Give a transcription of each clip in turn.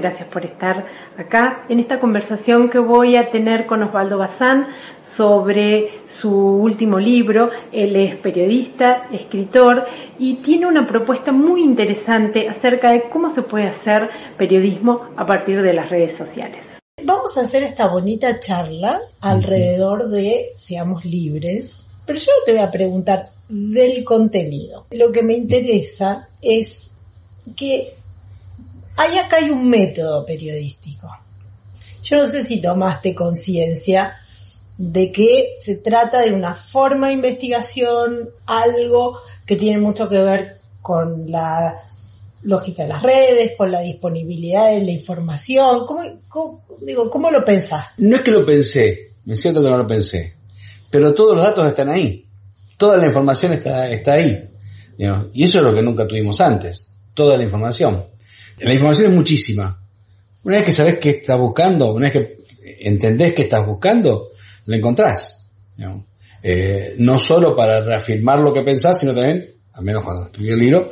gracias por estar acá en esta conversación que voy a tener con Osvaldo Bazán sobre su último libro. Él es periodista, escritor y tiene una propuesta muy interesante acerca de cómo se puede hacer periodismo a partir de las redes sociales. Vamos a hacer esta bonita charla alrededor de Seamos Libres, pero yo te voy a preguntar del contenido. Lo que me interesa es que hay acá hay un método periodístico. Yo no sé si tomaste conciencia de que se trata de una forma de investigación, algo que tiene mucho que ver con la lógica de las redes, con la disponibilidad de la información. ¿Cómo, digo, ¿cómo lo pensás? No es que lo pensé, me siento que no lo pensé, pero todos los datos están ahí, toda la información está ahí. Y eso es lo que nunca tuvimos antes, toda la información. La información es muchísima. Una vez que sabes qué estás buscando, una vez que entendés qué estás buscando, lo encontrás. Eh, no solo para reafirmar lo que pensás, sino también, al menos cuando escribí el libro,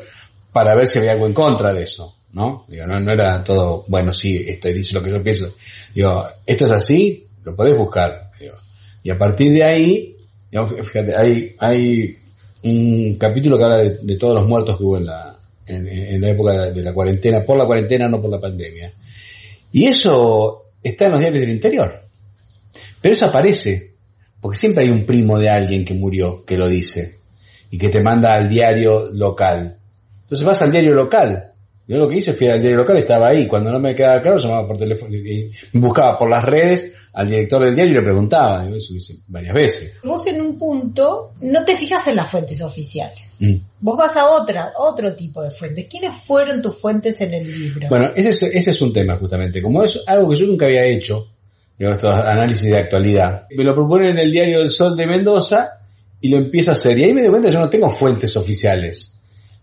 para ver si había algo en contra de eso. ¿no? No, era todo, bueno, sí, esto dice lo que yo pienso. Digo, esto es así, lo podés buscar. Y a partir de ahí, fíjate, hay, hay un capítulo que habla de, todos los muertos que hubo en la, en, la época de la cuarentena, por la cuarentena, no por la pandemia. Y eso está en los diarios del interior. Pero eso aparece, porque siempre hay un primo de alguien que murió que lo dice y que te manda al diario local. Entonces vas al diario local. Yo lo que hice fui al diario local, estaba ahí. Cuando no me quedaba claro, llamaba por teléfono y buscaba por las redes al director del diario y le preguntaba. eso hice varias veces. Vos en un punto no te fijas en las fuentes oficiales. Mm. Vos vas a otra, otro tipo de fuentes. ¿Quiénes fueron tus fuentes en el libro? Bueno, ese es, ese es un tema justamente. Como es algo que yo nunca había hecho, digo, estos análisis de actualidad. Me lo proponen en el diario El Sol de Mendoza y lo empiezo a hacer. Y ahí me doy cuenta que yo no tengo fuentes oficiales.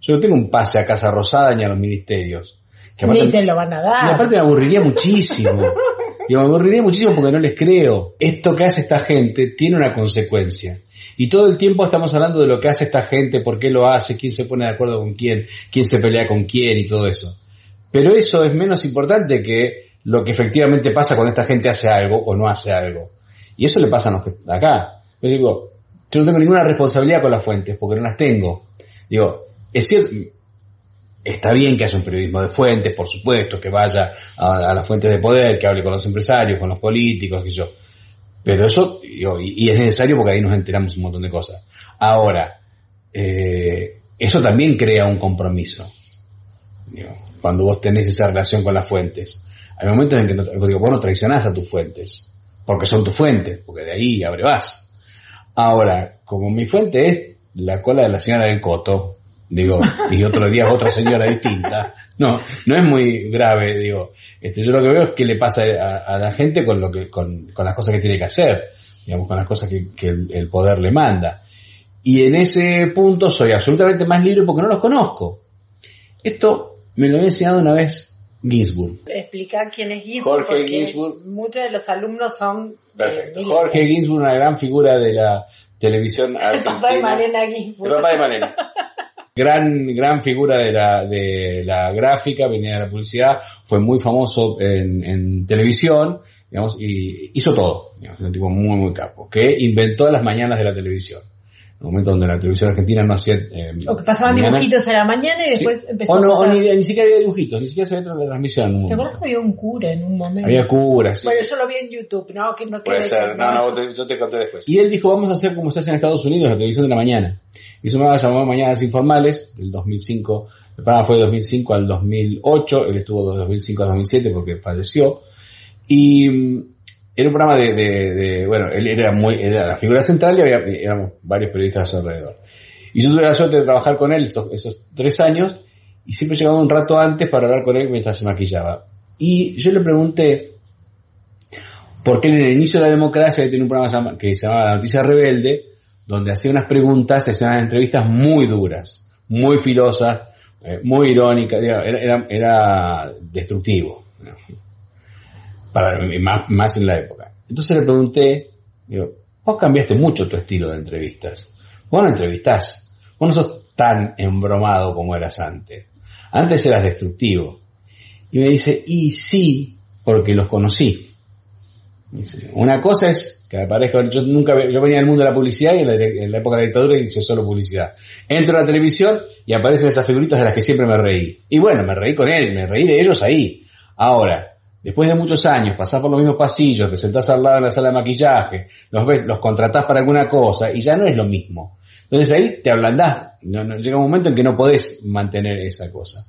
Yo no tengo un pase a Casa Rosada ni a los ministerios. Que ni te lo van a dar. Y aparte me aburriría muchísimo. Yo me aburriría muchísimo porque no les creo. Esto que hace esta gente tiene una consecuencia. Y todo el tiempo estamos hablando de lo que hace esta gente, por qué lo hace, quién se pone de acuerdo con quién, quién se pelea con quién y todo eso. Pero eso es menos importante que lo que efectivamente pasa cuando esta gente hace algo o no hace algo. Y eso le pasa a los que acá. Yo digo, yo no tengo ninguna responsabilidad con las fuentes porque no las tengo. Digo, es cierto, está bien que haya un periodismo de fuentes, por supuesto, que vaya a, las fuentes de poder, que hable con los empresarios, con los políticos, que yo. Pero eso, y, es necesario porque ahí nos enteramos un montón de cosas. Ahora, eh, eso también crea un compromiso. cuando vos tenés esa relación con las fuentes. Hay momentos en que digo, vos no traicionás a tus fuentes, porque son tus fuentes, porque de ahí abrevás. Ahora, como mi fuente es la cola de la señora del Coto, digo, y otro día otra señora distinta. No, no es muy grave, digo. Este, yo lo que veo es que le pasa a, la gente con lo que, con, con, las cosas que tiene que hacer, digamos, con las cosas que, que el, poder le manda. Y en ese punto soy absolutamente más libre porque no los conozco. Esto me lo había enseñado una vez Ginsburg. Explica quién es Ginsburg. Jorge Ginsburg. Muchos de los alumnos son... Perfecto. Jorge Ginsburg, una gran figura de la televisión argentina. El papá de Malena Ginsburg. El papá de Malena. gran, gran figura de la, de la gráfica, venía de la publicidad, fue muy famoso en, en televisión, digamos, y hizo todo, digamos, un tipo muy, muy capo, que inventó las mañanas de la televisión un momento donde la televisión argentina no hacía... Eh, o que pasaban dibujitos a la mañana y después empezó o no, a pasar... o ni, siquiera había dibujitos, ni siquiera se veía la transmisión. ¿Te acuerdas que había un cura en un momento? Había curas, sí. Bueno, yo lo vi en YouTube, no, que no Puede ser, no, no, yo te conté después. Y él dijo, vamos a hacer como se hace en Estados Unidos, la televisión de la mañana. Y eso me llamó Mañanas Informales, del 2005, el programa fue de 2005 al 2008, él estuvo de 2005 al 2007 porque falleció. Y mm, era un programa de, de, de, bueno, él era muy, era la figura central y había, éramos varios periodistas alrededor. Y yo tuve la suerte de trabajar con él estos, esos tres años y siempre llegaba un rato antes para hablar con él mientras se maquillaba. Y yo le pregunté por qué en el inicio de la democracia tenía un programa que se llamaba La Noticia Rebelde, donde hacía unas preguntas, hacía unas entrevistas muy duras, muy filosas, eh, muy irónicas, era, era, era destructivo para más, más en la época. Entonces le pregunté, digo, vos cambiaste mucho tu estilo de entrevistas. Vos no entrevistás, vos no sos tan embromado como eras antes. Antes eras destructivo. Y me dice, y sí, porque los conocí. Una cosa es que aparezca, yo nunca, yo venía del mundo de la publicidad y en la, época de la dictadura hice solo publicidad. Entro a la televisión y aparecen esas figuritas de las que siempre me reí. Y bueno, me reí con él, me reí de ellos ahí. Ahora, después de muchos años, pasás por los mismos pasillos, te sentás al lado en la sala de maquillaje, los ves, los contratás para alguna cosa y ya no es lo mismo. Entonces ahí te ablandás. llega un momento en que no podés mantener esa cosa.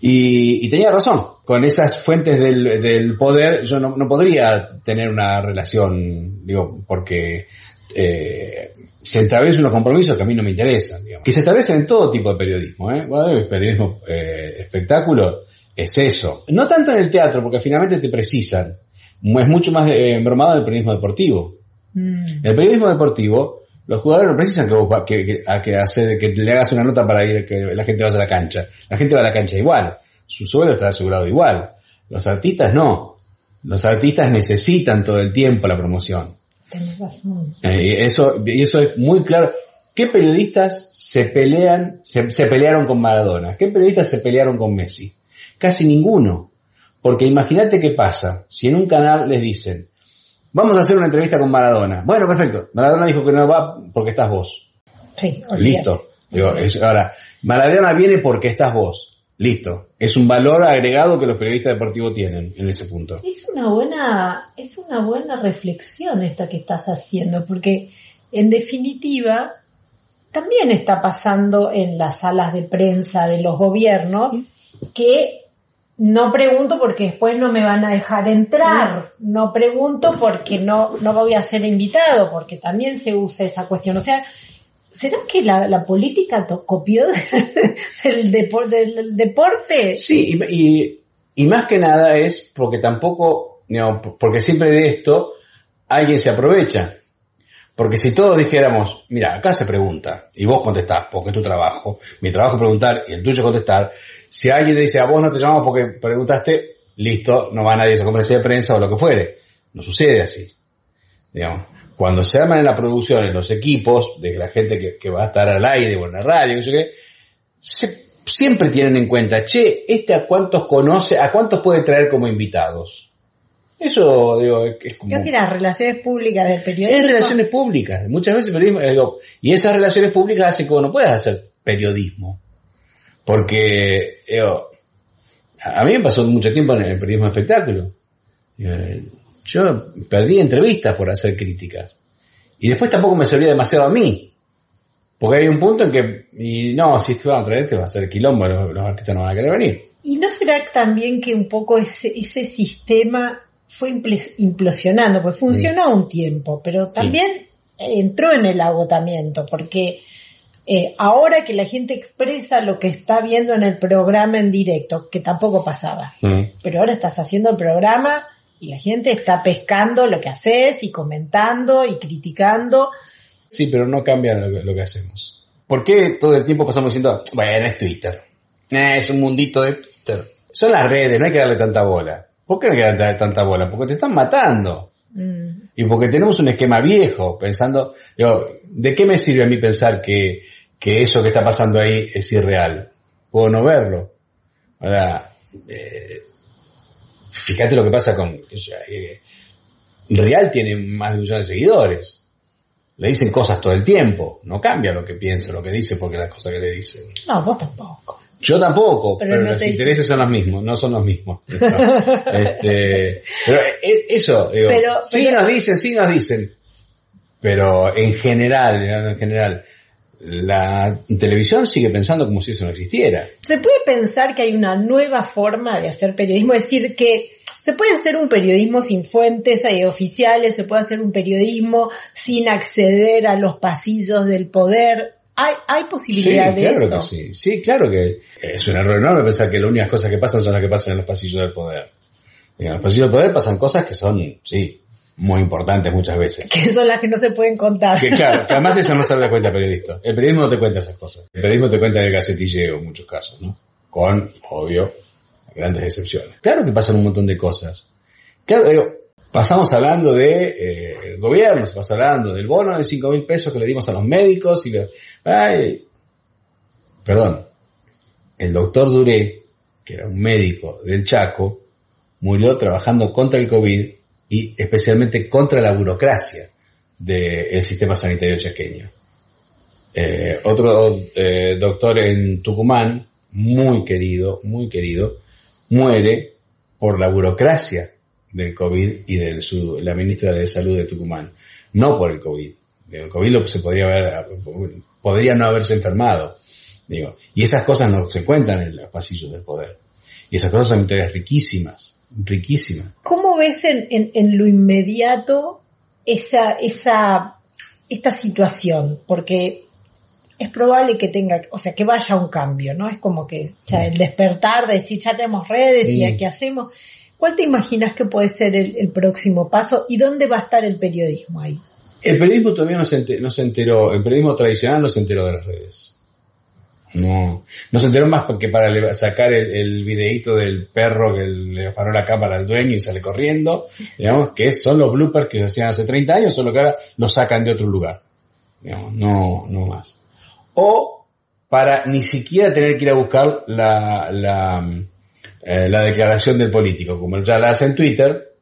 Y, tenía razón. Con esas fuentes del, poder yo no, podría tener una relación, digo, porque eh, se establecen unos compromisos que a mí no me interesan, digamos. Que se establecen en todo tipo de periodismo, ¿eh? el periodismo eh, espectáculo es eso. No tanto en el teatro, porque finalmente te precisan. Es mucho más eh, bromado en el periodismo deportivo. Mm. En el periodismo deportivo, los jugadores no precisan que, que, que, que le hagas una nota para ir, que la gente vaya a la cancha. La gente va a la cancha igual. Su sueldo está asegurado igual. Los artistas no. Los artistas necesitan todo el tiempo la promoción. Eh, eso, y eso es muy claro. ¿Qué periodistas se pelean, se, se pelearon con Maradona? ¿Qué periodistas se pelearon con Messi? Casi ninguno. Porque imagínate qué pasa si en un canal les dicen, Vamos a hacer una entrevista con Maradona. Bueno, perfecto. Maradona dijo que no va porque estás vos. Sí, Listo. ahora, Maradona viene porque estás vos. Listo. Es un valor agregado que los periodistas deportivos tienen en ese punto. Es una buena, es una buena reflexión esta que estás haciendo, porque en definitiva también está pasando en las salas de prensa de los gobiernos que no pregunto porque después no me van a dejar entrar. No pregunto porque no, no voy a ser invitado, porque también se usa esa cuestión. O sea, ¿será que la, política copió del, del, deporte? Sí, y, y, más que nada es porque tampoco, porque siempre de esto alguien se aprovecha. Porque si todos dijéramos, mira, acá se pregunta, y vos contestás, porque es tu trabajo, mi trabajo es preguntar y el tuyo es contestar, si alguien dice, a vos no te llamamos porque preguntaste, listo, no va nadie a esa conferencia de prensa o lo que fuere. No sucede así. Digamos, cuando se arman en la producción, en los equipos, de la gente que, va a estar al aire o en la radio, sé qué, siempre tienen en cuenta, che, este a cuántos conoce, a cuántos puede traer como invitados. Eso, digo, es como... Casi las relaciones públicas del periodismo. Es relaciones públicas. Muchas veces periodismo, digo, y esas relaciones públicas hacen que no puedas hacer periodismo. Porque a mí me pasó mucho tiempo en el periodismo de espectáculo. Yo perdí entrevistas por hacer críticas. Y después tampoco me servía demasiado a mí. Porque hay un punto en que, y no, si esto va a traer, te va a hacer quilombo, los, artistas no van a querer venir. ¿Y no será también que un poco ese, ese sistema fue implosionando? Pues funcionó un tiempo, pero también entró en el agotamiento, porque eh, ahora que la gente expresa lo que está viendo en el programa en directo, que tampoco pasaba, mm. pero ahora estás haciendo el programa y la gente está pescando lo que haces y comentando y criticando. Sí, pero no cambia lo, que hacemos. ¿Por qué todo el tiempo pasamos diciendo, bueno, es Twitter? Eh, es un mundito de Twitter. Son las redes, no hay que darle tanta bola. ¿Por qué no hay que darle tanta bola? Porque te están matando. Mm. Y porque tenemos un esquema viejo, pensando, digo, ¿de qué me sirve a mí pensar que que eso que está pasando ahí es irreal. Puedo no verlo. Ahora, eh, fíjate lo que pasa con... Eh, Real tiene más de un millón de seguidores. Le dicen cosas todo el tiempo. No cambia lo que piensa, lo que dice, porque las cosas que le dicen. No, vos tampoco. Yo tampoco, pero, los intereses son los mismos, no son los mismos. este, pero eh, eso, digo, sí nos dicen, sí nos dicen. Pero en general, en general, la televisión sigue pensando como si eso no existiera. Se puede pensar que hay una nueva forma de hacer periodismo, es decir, que se puede hacer un periodismo sin fuentes oficiales, se puede hacer un periodismo sin acceder a los pasillos del poder. Hay, hay posibilidad sí, de claro Que sí. sí, claro que es un error enorme pensar que las únicas cosas que pasan son las que pasan en los pasillos del poder. En los pasillos del poder pasan cosas que son, sí, muy importantes muchas veces. Que son las que no se pueden contar. Que claro, que además eso no se da cuenta el periodista. El periodismo no te cuenta esas cosas. El periodismo te cuenta de gacetilleo en muchos casos, ¿no? Con, obvio, grandes excepciones. Claro que pasan un montón de cosas. Claro, digo, pasamos hablando de eh, el gobierno, se pasa hablando del bono de 5 mil pesos que le dimos a los médicos y ay, perdón, el doctor Duré que era un médico del Chaco, murió trabajando contra el COVID y especialmente contra la burocracia del sistema sanitario chaqueño. Eh, otro eh, doctor en Tucumán, muy querido, muy querido, muere por la burocracia del COVID y de la ministra de Salud de Tucumán, no por el COVID. El COVID se podría haber, podría no haberse enfermado. Digo, y esas cosas no se cuentan en los pasillos del poder. Y esas cosas son historias riquísimas, riquísimas. ¿Cómo ves en, en, lo inmediato esa, esa, esta situación? Porque es probable que tenga, o sea, que vaya un cambio, ¿no? Es como que el despertar de decir, ya tenemos redes y aquí hacemos. ¿Cuál te imaginas que puede ser el, próximo paso y dónde va a estar el periodismo ahí? El periodismo todavía no se, enteró, el periodismo tradicional no se enteró de las redes. No, no se enteró más porque para sacar el, el videíto del perro que le paró la cámara al dueño y sale corriendo, digamos, que son los bloopers que se hacían hace 30 años, solo que ahora los sacan de otro lugar. Digamos, no, no más. O para ni siquiera tener que ir a buscar la, eh, la declaración del político, como ya la hace en Twitter,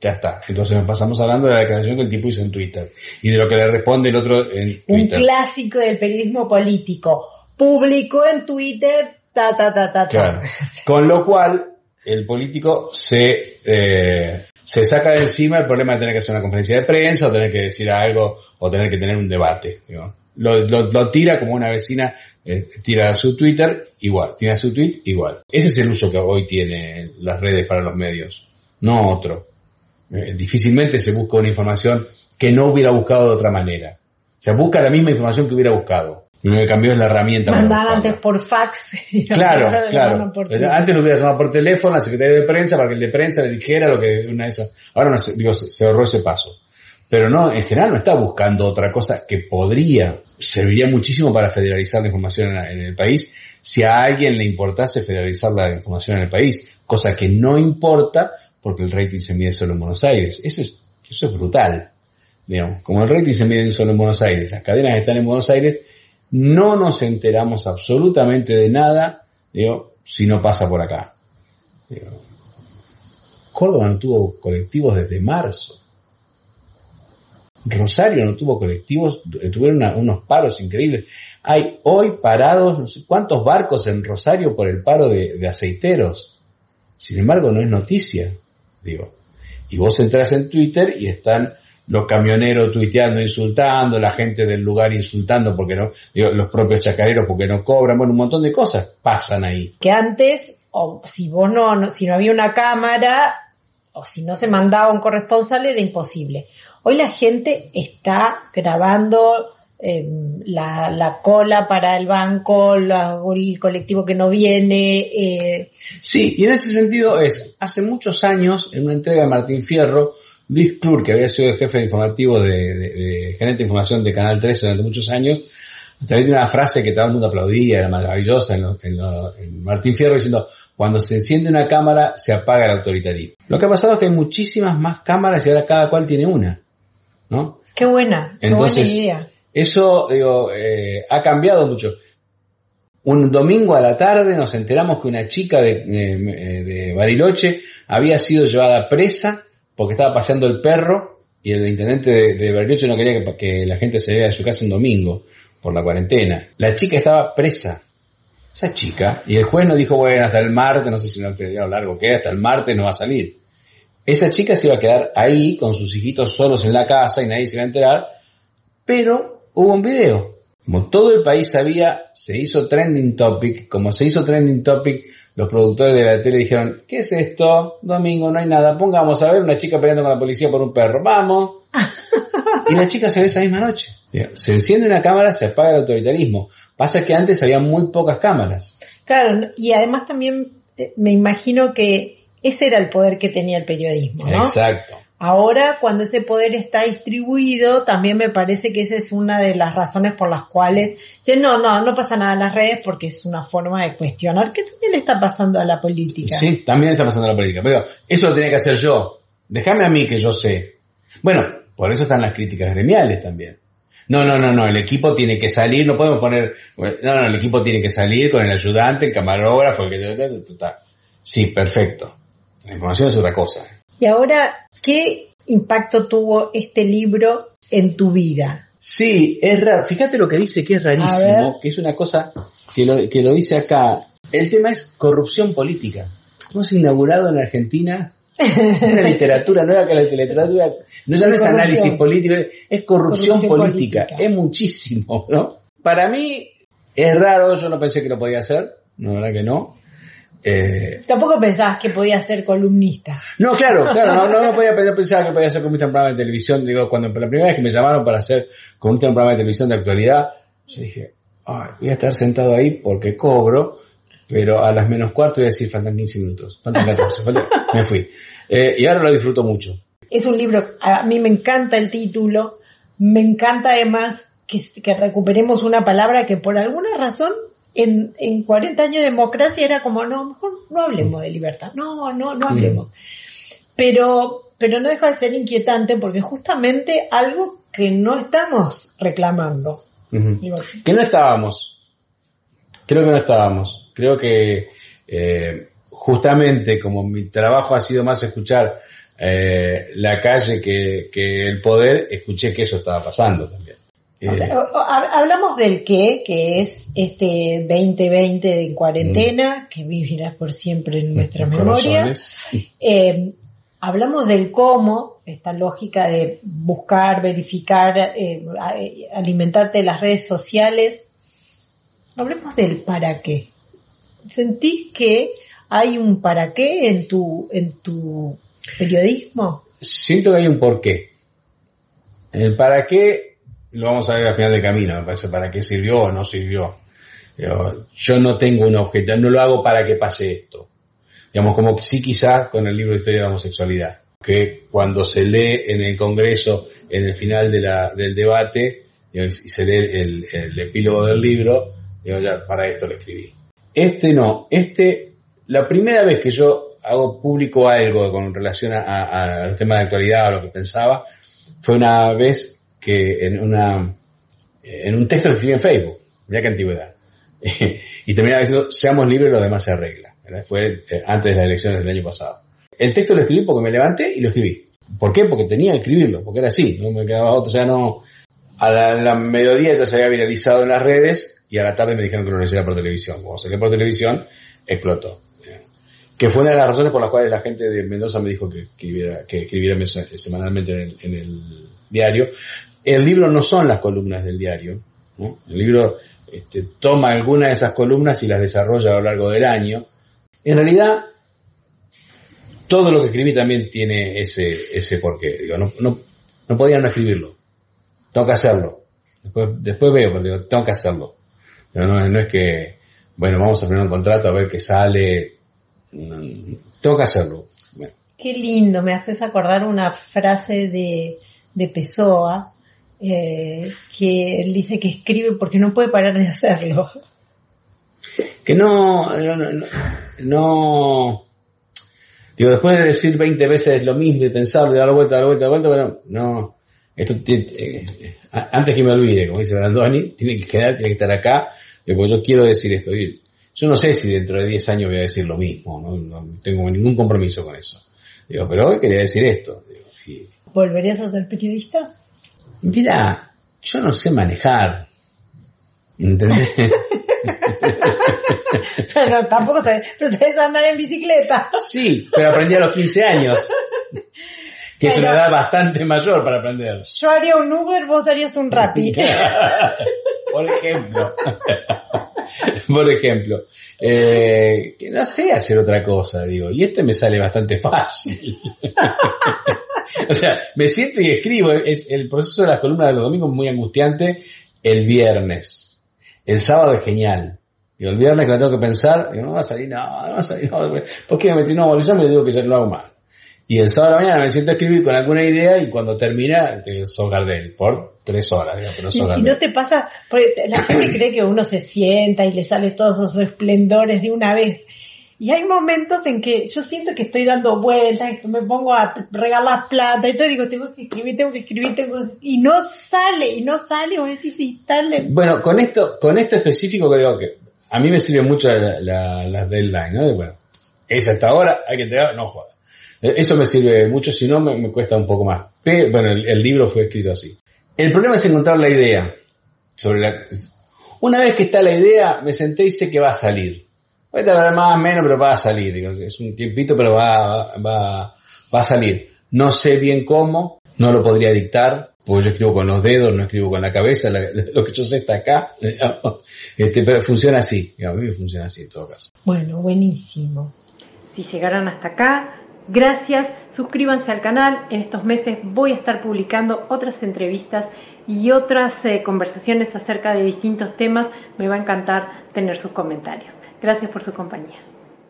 ya está. Entonces nos pasamos hablando de la declaración que el tipo hizo en Twitter y de lo que le responde el otro en Twitter. Un clásico del periodismo político publicó en Twitter, ta, ta, ta, ta, Claro. Con lo cual, el político se, eh, se saca de encima el problema de tener que hacer una conferencia de prensa o tener que decir algo o tener que tener un debate. Lo, lo, tira como una vecina eh, tira su Twitter, igual, tira su tweet, igual. Ese es el uso que hoy tienen las redes para los medios, no otro. Eh, difícilmente se busca una información que no hubiera buscado de otra manera. Se busca la misma información que hubiera buscado. Lo que cambió es la herramienta. Mandar antes por fax. claro, claro. antes lo hubiera llamado por teléfono al secretario de prensa para que el de prensa le dijera lo que una de esas. Ahora no, digo, se, ahorró ese paso. Pero no, en general no está buscando otra cosa que podría, serviría muchísimo para federalizar la información en, el país si a alguien le importase federalizar la información en el país, cosa que no importa porque el rating se mide solo en Buenos Aires. Eso es, eso es brutal. Digamos, como el rating se mide solo en Buenos Aires, las cadenas están en Buenos Aires, no nos enteramos absolutamente de nada, digo, si no pasa por acá. Córdoba no tuvo colectivos desde marzo. Rosario no tuvo colectivos, tuvieron unos paros increíbles. Hay hoy parados, no sé cuántos barcos en Rosario por el paro de, aceiteros. Sin embargo, no es noticia, digo. Y vos entras en Twitter y están los camioneros tuiteando, insultando, la gente del lugar insultando porque no, los propios chacareros porque no cobran, bueno, un montón de cosas pasan ahí. Que antes, o si vos no, si no había una cámara, o si no se mandaba un corresponsal era imposible. Hoy la gente está grabando em, la, cola para el banco, el colectivo que no viene. Eh. Sí, y en ese sentido es, hace muchos años, en una entrega de Martín Fierro, Luis Clur, que había sido el jefe de informativo de, de, gerente de información de Canal 13 durante muchos años, también tiene una frase que todo el mundo aplaudía, era maravillosa en, en, Martín Fierro diciendo, cuando se enciende una cámara se apaga el autoritarismo. Lo que ha pasado es que hay muchísimas más cámaras y ahora cada cual tiene una, ¿no? Qué buena, qué buena idea. Eso, digo, eh, ha cambiado mucho. Un domingo a la tarde nos enteramos que una chica de, de, de Bariloche había sido llevada presa porque estaba paseando el perro y el intendente de, de no quería que, la gente se vea de su casa un domingo por la cuarentena. La chica estaba presa. Esa chica, y el juez no dijo, bueno, hasta el martes, no sé si no te largo que hasta el martes no va a salir. Esa chica se iba a quedar ahí con sus hijitos solos en la casa y nadie se iba a enterar, pero hubo un video. Como todo el país sabía, se hizo trending topic. Como se hizo trending topic, los productores de la tele dijeron, ¿qué es esto? Domingo, no hay nada. Pongamos a ver una chica peleando con la policía por un perro. Vamos. y la chica se ve esa misma noche. Se enciende una cámara, se apaga el autoritarismo. Pasa que antes había muy pocas cámaras. Claro, y además también eh, me imagino que ese era el poder que tenía el periodismo, ¿no? Exacto. Ahora, cuando ese poder está distribuido, también me parece que esa es una de las razones por las cuales, no, no, no pasa nada en las redes porque es una forma de cuestionar que también le está pasando a la política. Sí, también está pasando a la política. Pero eso lo tenía que hacer yo. Déjame a mí que yo sé. Bueno, por eso están las críticas gremiales también. No, no, no, no, el equipo tiene que salir, no podemos poner, no, no, el equipo tiene que salir con el ayudante, el camarógrafo, el que, Sí, perfecto. La información es otra cosa. Y ahora, ¿qué impacto tuvo este libro en tu vida? Sí, es raro. Fíjate lo que dice que es rarísimo, que es una cosa que lo, que lo dice acá. El tema es corrupción política. Hemos inaugurado en Argentina una literatura nueva que la literatura no ya no es análisis político, es corrupción, política. es muchísimo, ¿no? Para mí es raro, yo no pensé que lo podía hacer, no, verdad que no. Eh, Tampoco pensabas que podía ser columnista. No, claro, claro, no, no, no podía pensar que podía ser columnista en un programa de televisión. Digo, cuando la primera vez que me llamaron para hacer columnista en un programa de televisión de actualidad, yo dije, Ay, voy a estar sentado ahí porque cobro, pero a las menos cuarto voy a decir, faltan 15 minutos, faltan 14, faltan... me fui. Eh, y ahora lo disfruto mucho. Es un libro, a mí me encanta el título, me encanta además que, que recuperemos una palabra que por alguna razón en, en 40 años de democracia era como, no, mejor no hablemos de libertad, no, no, no hablemos. Pero, pero no deja de ser inquietante porque justamente algo que no estamos reclamando. Que no estábamos. Creo que no estábamos. Creo que eh, justamente como mi trabajo ha sido más escuchar eh, la calle que, que, el poder, escuché que eso estaba pasando también. Eh, hablamos del qué, que es este 2020 de cuarentena, mm. que vivirá por siempre en nuestra memoria. Eh, hablamos del cómo, esta lógica de buscar, verificar, eh, alimentarte de las redes sociales. Hablemos del para qué. ¿Sentís que hay un para qué en tu, en tu periodismo? Siento que hay un por qué. El para qué lo vamos a ver al final del camino, me parece, para qué sirvió o no sirvió. Yo no tengo un objeto, no lo hago para que pase esto. Digamos, como sí quizás con el libro de historia de la homosexualidad, que cuando se lee en el Congreso, en el final de la, del debate, y se lee el, el epílogo del libro, digo, ya, para esto lo escribí. Este no, este, la primera vez que yo hago público algo con relación a, a, a tema de actualidad, a lo que pensaba, fue una vez que en una en un texto que escribí en Facebook, ya que antigüedad. y terminaba diciendo, seamos libres, lo demás se arregla. Fue eh, antes de las elecciones del año pasado. El texto lo escribí porque me levanté y lo escribí. ¿Por qué? Porque tenía que escribirlo, porque era así, no me quedaba otro, sea, no... A la, mediodía ya se había viralizado en las redes y a la tarde me dijeron que lo leyera por televisión. Cuando salió por televisión, explotó. Que fue una de las razones por las cuales la gente de Mendoza me dijo que escribiera, que escribiera semanalmente en el, en el diario, el libro no son las columnas del diario. El libro este, toma algunas de esas columnas y las desarrolla a lo largo del año. En realidad, todo lo que escribí también tiene ese, ese porqué. Digo, no, no, no podía no escribirlo. Tengo que hacerlo. Después, después veo, pero tengo que hacerlo. no, es que, bueno, vamos a poner un contrato a ver qué sale. Tengo que hacerlo. Qué lindo, me haces acordar una frase de, de Pessoa, eh, que él dice que escribe porque no puede parar de hacerlo. Que no, no, digo, después de decir 20 veces lo mismo y pensar, de dar vuelta, dar vuelta, dar vuelta, bueno, no, esto eh, antes que me olvide, como dice Brandoni, tiene que quedar, tiene que estar acá, porque yo quiero decir esto. Yo no sé si dentro de 10 años voy a decir lo mismo, no, tengo ningún compromiso con eso. Digo, pero hoy quería decir esto. ¿Volverías a ser periodista? Mira, yo no sé manejar. ¿Entendés? pero tampoco sabes, pero sabes andar en bicicleta. Sí, pero aprendí a los 15 años. Que es una edad bastante mayor para aprender. Yo haría un Uber, vos harías un Rappi. Por ejemplo. Por ejemplo. Eh, que no sé hacer otra cosa, digo. Y este me sale bastante fácil. o sea, me siento y escribo. Es el proceso de las columnas de los domingos muy angustiante. El viernes. El sábado es genial. Y el viernes que la tengo que pensar, digo, no va a salir, no, no va a salir, no. ¿Por qué me metí? No, ya me digo que ya no lo hago más. Y el sábado de la mañana me siento a escribir con alguna idea y cuando termina, te sos Gardel, por tres horas, digamos, pero y, y, no te pasa, porque la gente cree que uno se sienta y le sale todos esos esplendores de una vez. Y hay momentos en que yo siento que estoy dando vueltas, que me pongo a regalar plata y todo, digo, tengo que escribir, tengo que escribir, tengo y no sale, y no sale, o es si sale. Bueno, con esto, con esto específico creo que a mí me sirve mucho las la, deadlines, ¿no? Bueno, es hasta ahora, hay que entregar, no joda. Eh, Eso me sirve mucho, si no me, cuesta un poco más. Pero, bueno, el, libro fue escrito así. El problema es encontrar la idea. Sobre la... Una vez que está la idea, me senté y sé que va a salir. Va a tardar más o menos, pero va a salir. Digo, Es un tiempito, pero va, va, va a salir. No sé bien cómo, no lo podría dictar, porque yo escribo con los dedos, no escribo con la cabeza, la- lo que yo sé está acá, este, pero funciona así, a mí me funciona así en todo caso. Bueno, buenísimo. Si llegaron hasta acá, gracias, suscríbanse al canal, en estos meses voy a estar publicando otras entrevistas y otras eh, conversaciones acerca de distintos temas, me va a encantar tener sus comentarios. Gracias por su compañía.